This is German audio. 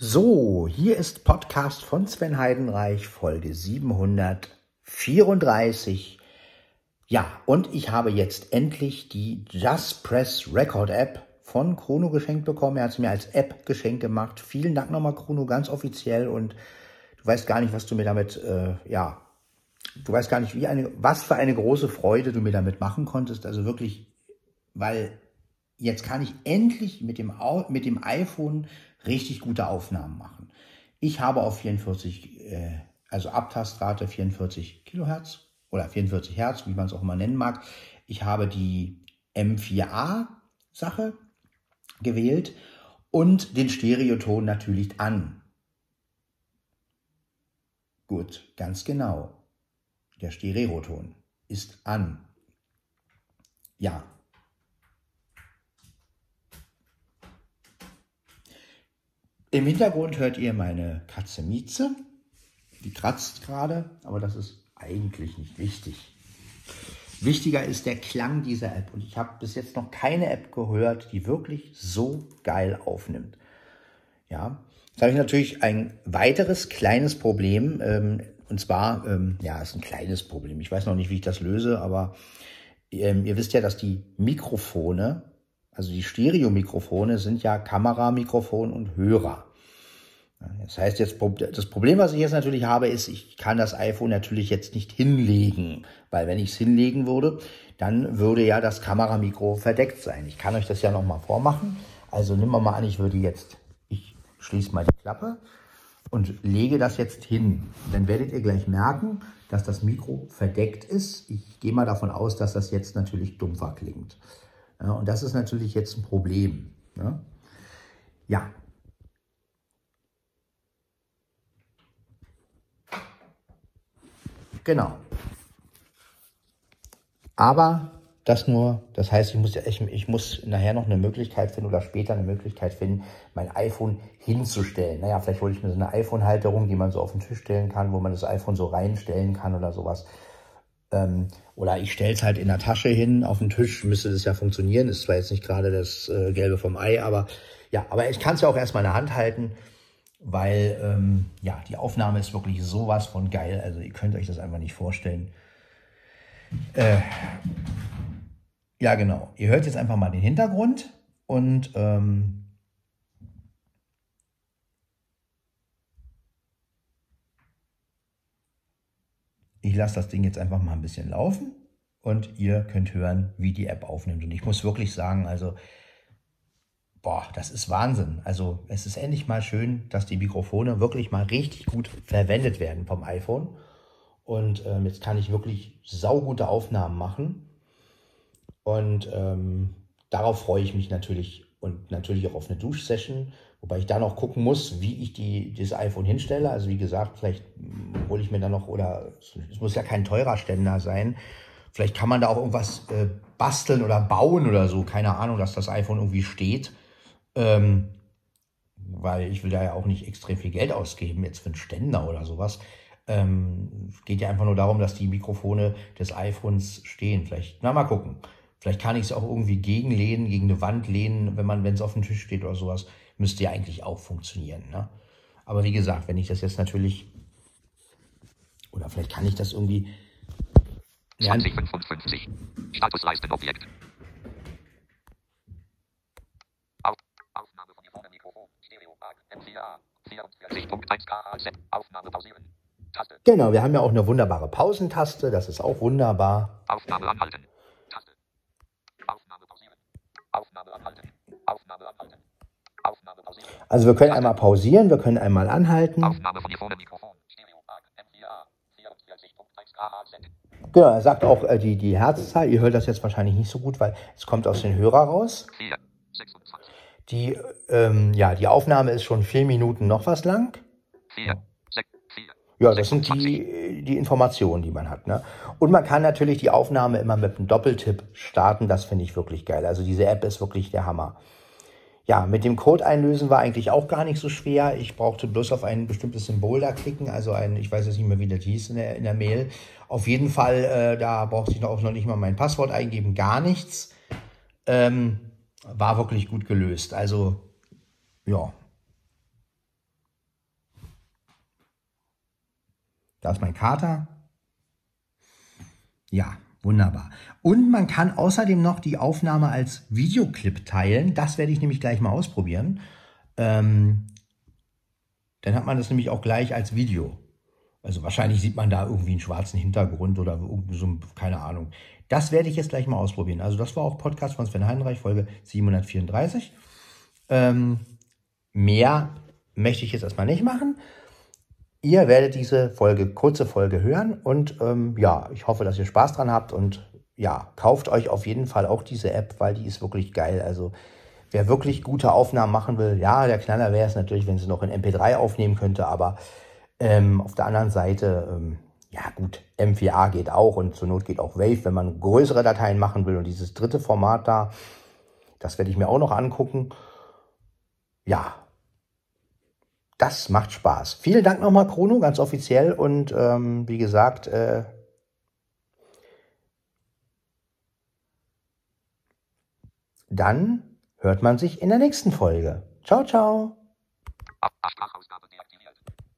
So, hier ist Podcast von Sven Heidenreich, Folge 734. Ja, und ich habe jetzt endlich die Just Press Record App von Chrono geschenkt bekommen. Er hat es mir als App geschenkt gemacht. Vielen Dank nochmal, Chrono, ganz offiziell. Und du weißt gar nicht, was du mir damit, äh, ja, du weißt gar nicht, wie eine, was für eine große Freude du mir damit machen konntest. Also wirklich, weil jetzt kann ich endlich mit dem, mit dem iPhone richtig gute Aufnahmen machen. Ich habe auf 44, äh, also Abtastrate 44 Kilohertz oder 44 Hertz, wie man es auch immer nennen mag. Ich habe die M4A-Sache gewählt und den Stereoton natürlich an. Gut, ganz genau. Der Stereoton ist an. Ja, Im Hintergrund hört ihr meine Katze Mieze. Die kratzt gerade, aber das ist eigentlich nicht wichtig. Wichtiger ist der Klang dieser App. Und ich habe bis jetzt noch keine App gehört, die wirklich so geil aufnimmt. Ja, jetzt habe ich natürlich ein weiteres kleines Problem. Ähm, und zwar, ähm, ja, ist ein kleines Problem. Ich weiß noch nicht, wie ich das löse, aber ähm, ihr wisst ja, dass die Mikrofone also die Stereomikrofone sind ja Kameramikrofon und Hörer. Das heißt jetzt, das Problem, was ich jetzt natürlich habe, ist, ich kann das iPhone natürlich jetzt nicht hinlegen, weil wenn ich es hinlegen würde, dann würde ja das Kameramikro verdeckt sein. Ich kann euch das ja nochmal vormachen. Also nehmen wir mal an, ich würde jetzt, ich schließe mal die Klappe und lege das jetzt hin. Dann werdet ihr gleich merken, dass das Mikro verdeckt ist. Ich gehe mal davon aus, dass das jetzt natürlich dumpfer klingt. Ja, und das ist natürlich jetzt ein Problem. Ne? Ja. Genau. Aber das nur, das heißt, ich muss, ich, ich muss nachher noch eine Möglichkeit finden oder später eine Möglichkeit finden, mein iPhone hinzustellen. Naja, vielleicht hole ich mir so eine iPhone-Halterung, die man so auf den Tisch stellen kann, wo man das iPhone so reinstellen kann oder sowas. Ähm, oder ich stelle es halt in der Tasche hin, auf den Tisch, müsste das ja funktionieren. Ist zwar jetzt nicht gerade das äh, Gelbe vom Ei, aber ja, aber ich kann es ja auch erstmal in der Hand halten, weil ähm, ja, die Aufnahme ist wirklich sowas von geil. Also ihr könnt euch das einfach nicht vorstellen. Äh, ja, genau. Ihr hört jetzt einfach mal den Hintergrund und ähm, Ich lasse das Ding jetzt einfach mal ein bisschen laufen und ihr könnt hören, wie die App aufnimmt. Und ich muss wirklich sagen, also, boah, das ist Wahnsinn. Also, es ist endlich mal schön, dass die Mikrofone wirklich mal richtig gut verwendet werden vom iPhone. Und ähm, jetzt kann ich wirklich saugute Aufnahmen machen. Und ähm, darauf freue ich mich natürlich und natürlich auch auf eine Duschsession, wobei ich da noch gucken muss, wie ich die, dieses iPhone hinstelle. Also wie gesagt, vielleicht hole ich mir dann noch, oder es muss ja kein teurer Ständer sein. Vielleicht kann man da auch irgendwas äh, basteln oder bauen oder so. Keine Ahnung, dass das iPhone irgendwie steht. Ähm, weil ich will da ja auch nicht extrem viel Geld ausgeben, jetzt für einen Ständer oder sowas. Ähm, geht ja einfach nur darum, dass die Mikrofone des iPhones stehen. Vielleicht, na mal gucken. Vielleicht kann ich es auch irgendwie gegenlehnen, gegen eine Wand lehnen, wenn man, wenn es auf dem Tisch steht oder sowas. Müsste ja eigentlich auch funktionieren. Ne? Aber wie gesagt, wenn ich das jetzt natürlich, oder vielleicht kann ich das irgendwie. 2055. Statusleistenobjekt. Auf, Aufnahme von vorne Mikrofon. Stereo MCA 44.1 Aufnahme pausieren. Taste. Genau, wir haben ja auch eine wunderbare Pausentaste, das ist auch wunderbar. Aufnahme anhalten. Aufnahme abhalten. Aufnahme abhalten. Aufnahme pausieren. Also wir können einmal pausieren, wir können einmal anhalten. Aufnahme von Mikrofon. Mikrofon. Genau, er sagt auch äh, die, die Herzzahl. Ihr hört das jetzt wahrscheinlich nicht so gut, weil es kommt aus den Hörer raus. 4, 26. Die, ähm, ja, die Aufnahme ist schon vier Minuten noch was lang. 4, 6, 4. Ja, das sind die, die Informationen, die man hat. Ne? Und man kann natürlich die Aufnahme immer mit einem Doppeltipp starten. Das finde ich wirklich geil. Also diese App ist wirklich der Hammer. Ja, mit dem Code einlösen war eigentlich auch gar nicht so schwer. Ich brauchte bloß auf ein bestimmtes Symbol da klicken, also ein, ich weiß jetzt nicht mehr, wie das hieß in der, in der Mail. Auf jeden Fall, äh, da brauchte ich auch noch nicht mal mein Passwort eingeben, gar nichts. Ähm, war wirklich gut gelöst. Also ja. Da ist mein Kater. Ja, wunderbar. Und man kann außerdem noch die Aufnahme als Videoclip teilen. Das werde ich nämlich gleich mal ausprobieren. Ähm, dann hat man das nämlich auch gleich als Video. Also wahrscheinlich sieht man da irgendwie einen schwarzen Hintergrund oder so, keine Ahnung. Das werde ich jetzt gleich mal ausprobieren. Also das war auch Podcast von Sven Heinreich, Folge 734. Ähm, mehr möchte ich jetzt erstmal nicht machen. Ihr werdet diese Folge, kurze Folge hören und ähm, ja, ich hoffe, dass ihr Spaß dran habt und ja, kauft euch auf jeden Fall auch diese App, weil die ist wirklich geil. Also wer wirklich gute Aufnahmen machen will, ja, der Knaller wäre es natürlich, wenn sie noch in MP3 aufnehmen könnte, aber ähm, auf der anderen Seite, ähm, ja gut, M4A geht auch und zur Not geht auch Wave, wenn man größere Dateien machen will und dieses dritte Format da, das werde ich mir auch noch angucken. Ja, das macht Spaß. Vielen Dank nochmal, Chrono, ganz offiziell. Und ähm, wie gesagt, äh, dann hört man sich in der nächsten Folge. Ciao, ciao.